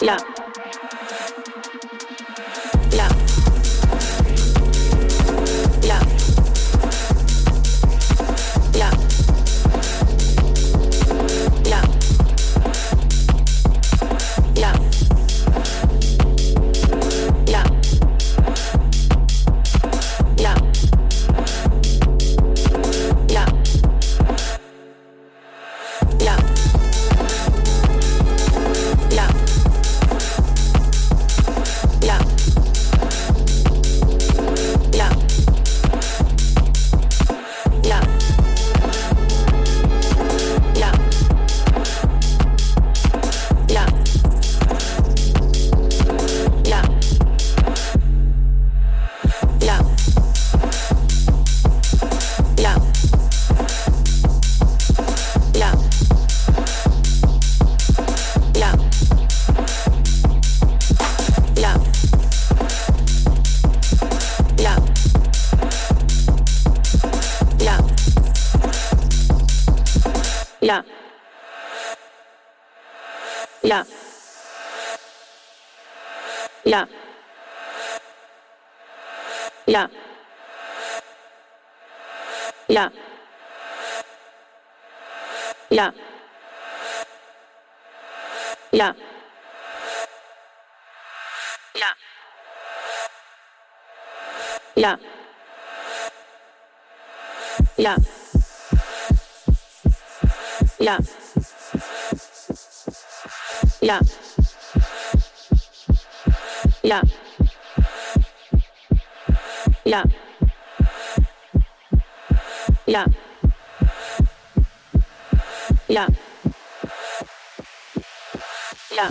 yeah. là là là là là là là là là là Yeah. Yeah.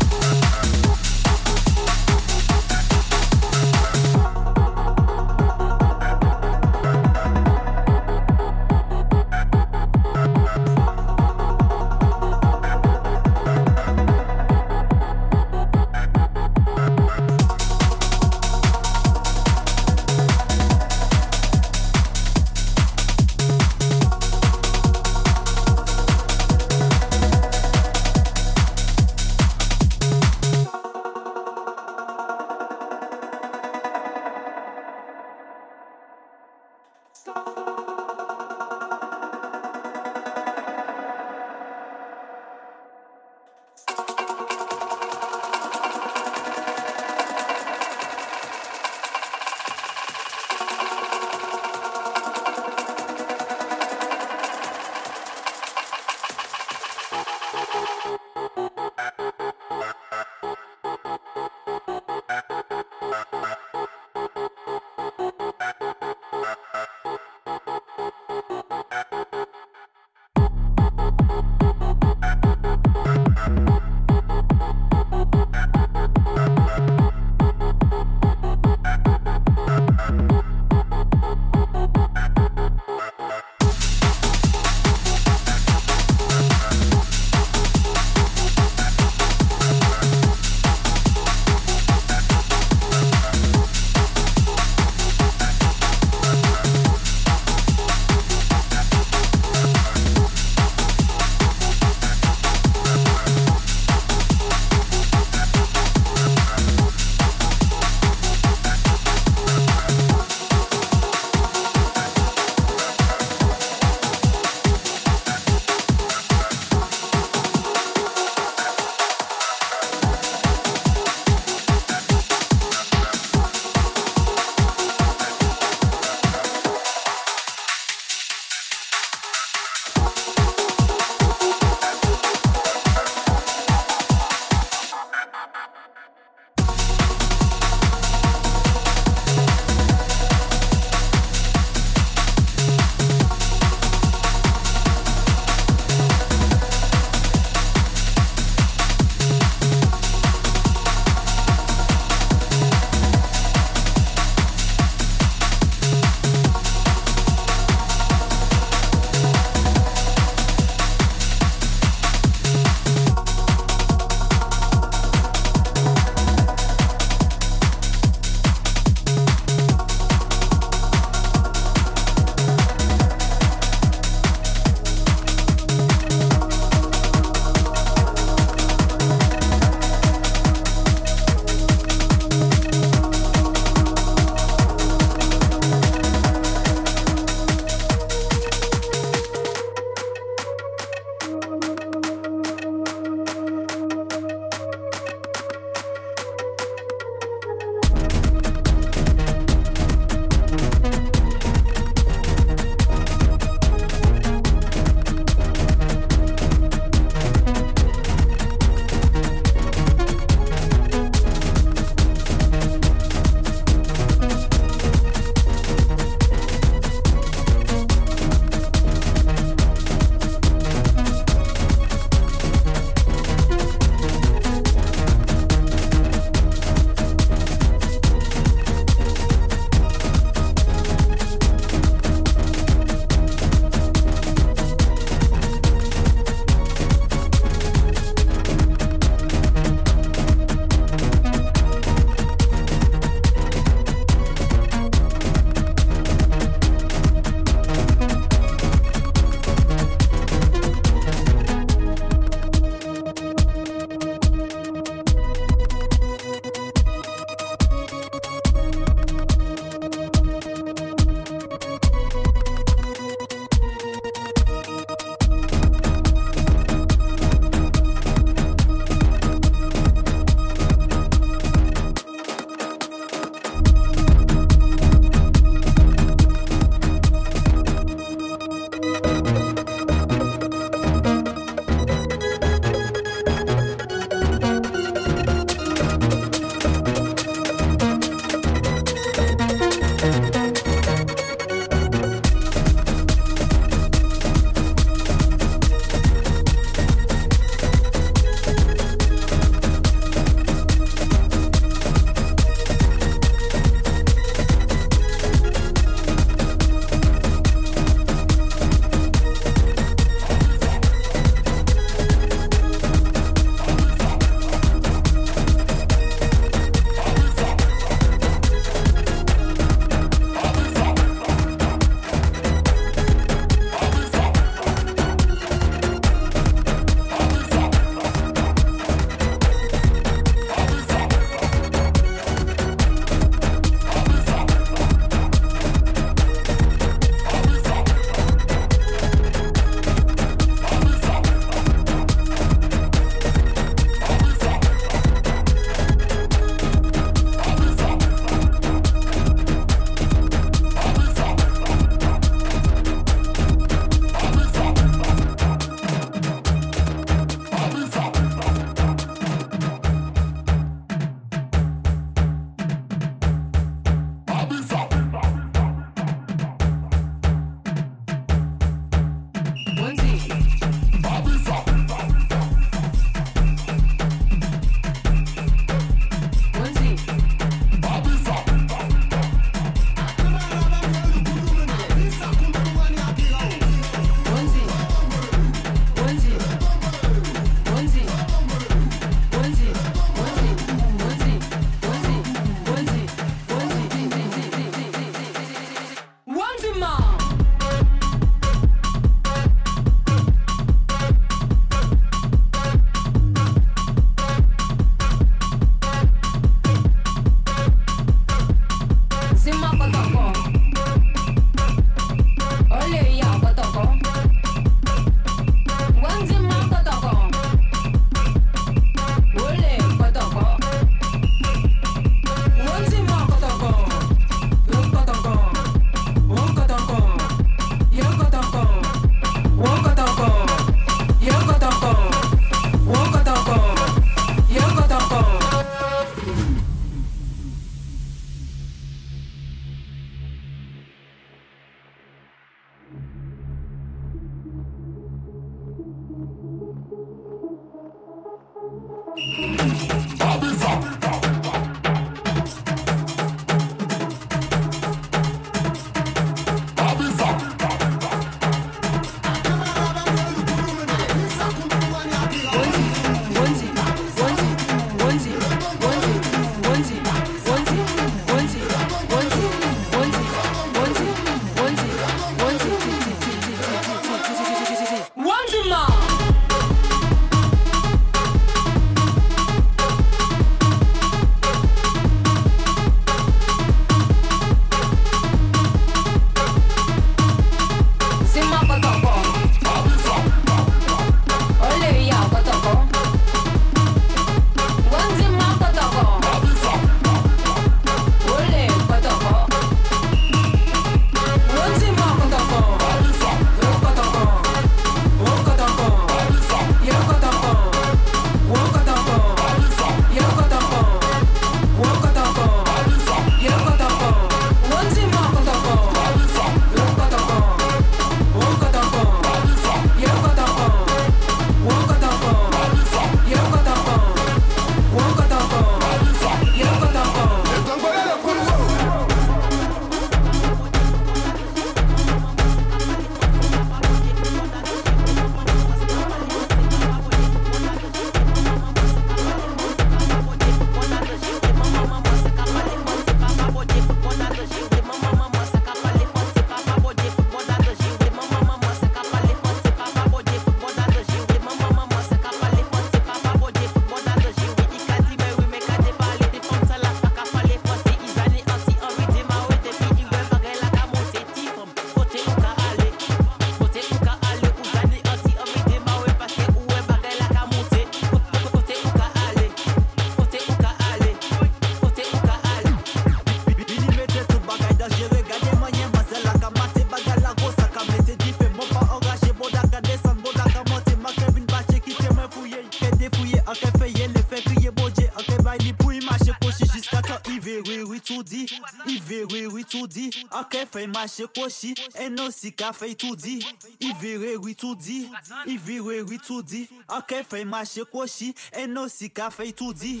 Akè fè mache koshi, eno si ka fè toudi, i vire witoudi, i vire witoudi. Akè fè mache koshi, eno si ka fè toudi.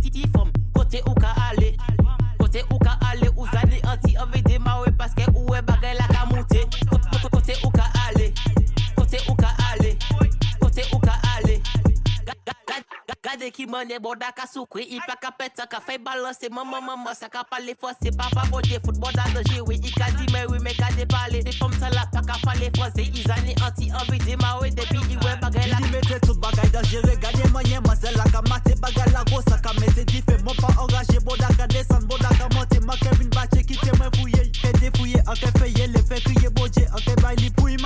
Iti fòm, kote ou ka ale, kote ou ka ale, ou zade anti anve demawe paske ou e bagay la ka monte. Gade ki mane boda ka soukri I pa ka peta ka fey balanse Maman maman sa ka pale fose Papa boje foot boda de jewe I ka di me oui me gade pale De fom sa la pa ka pale fose I zani anti anve demawe Depi i we bagay la Di mette tout bagay dan jere Gade manye mase la ka mate Bagay la go sa ka mette di fe Mon pa enraje boda ka desan Boda ka monte Ma Kevin bache kite mwen fouye Fe defouye Anke feye le fe kriye boje Anke bay li pou i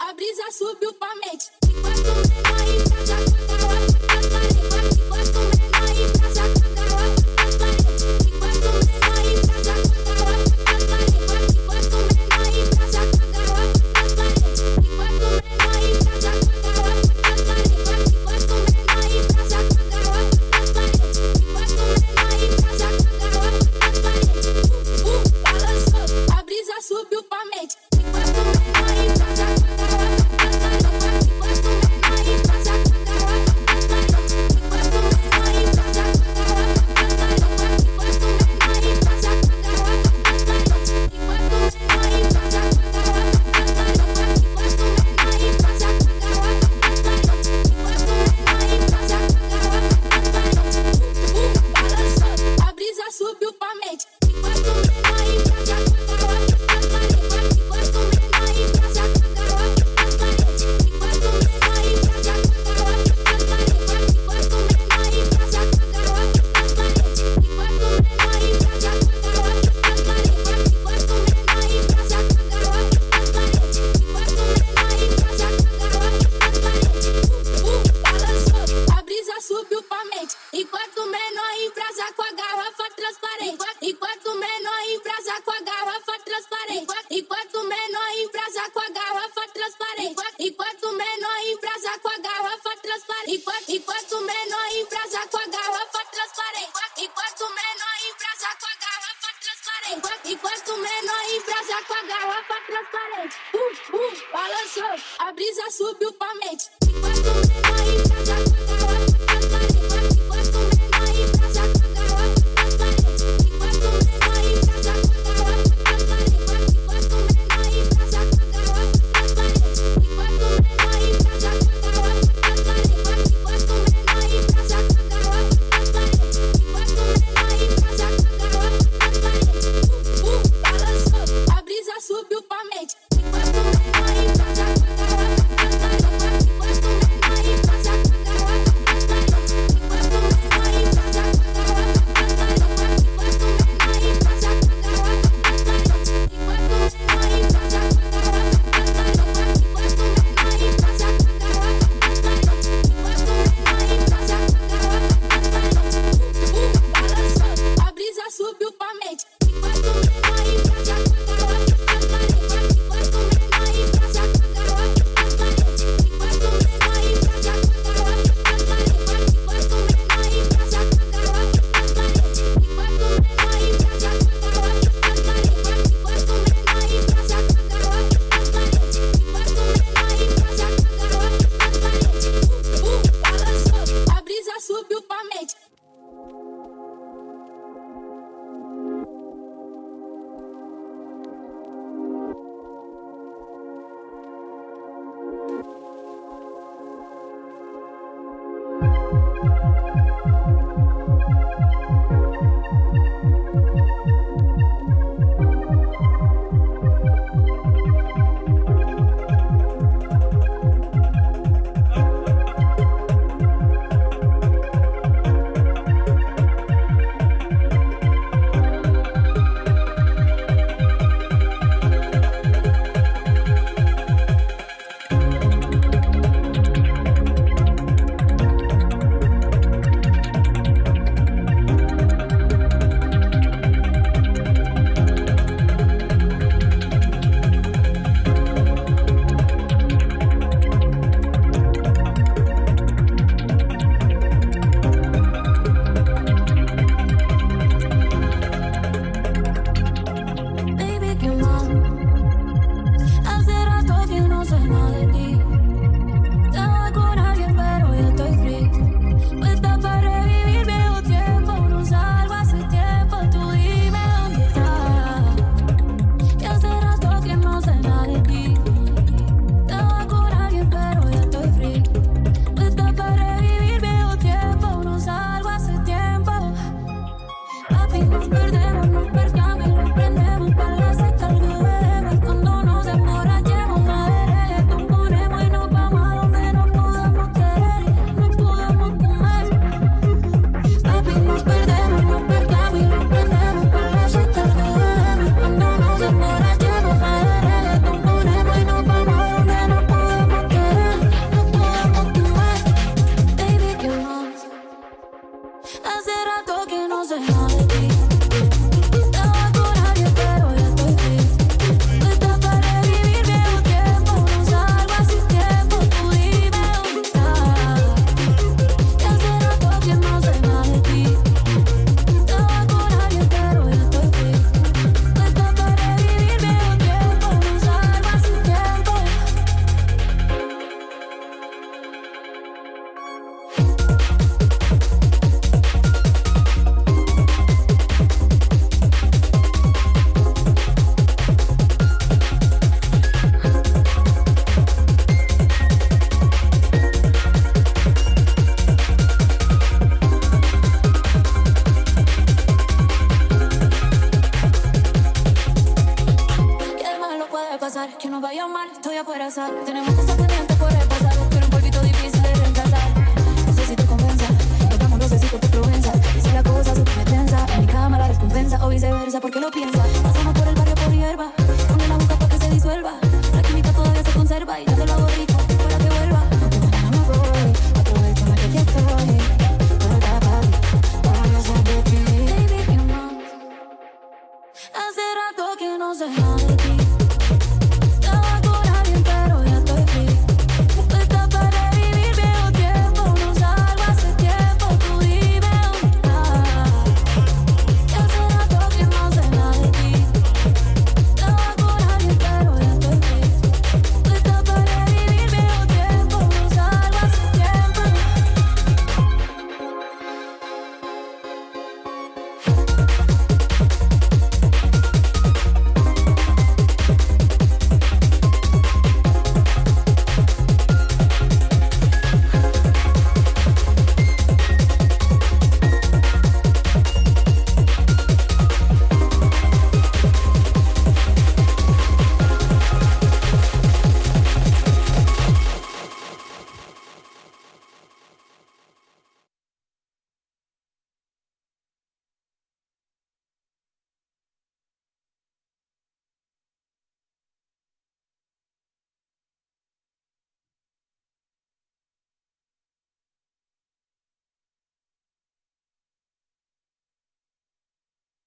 a brisa subiu pra mente. Enquanto o menor e tá, tá, tá, tá, tá,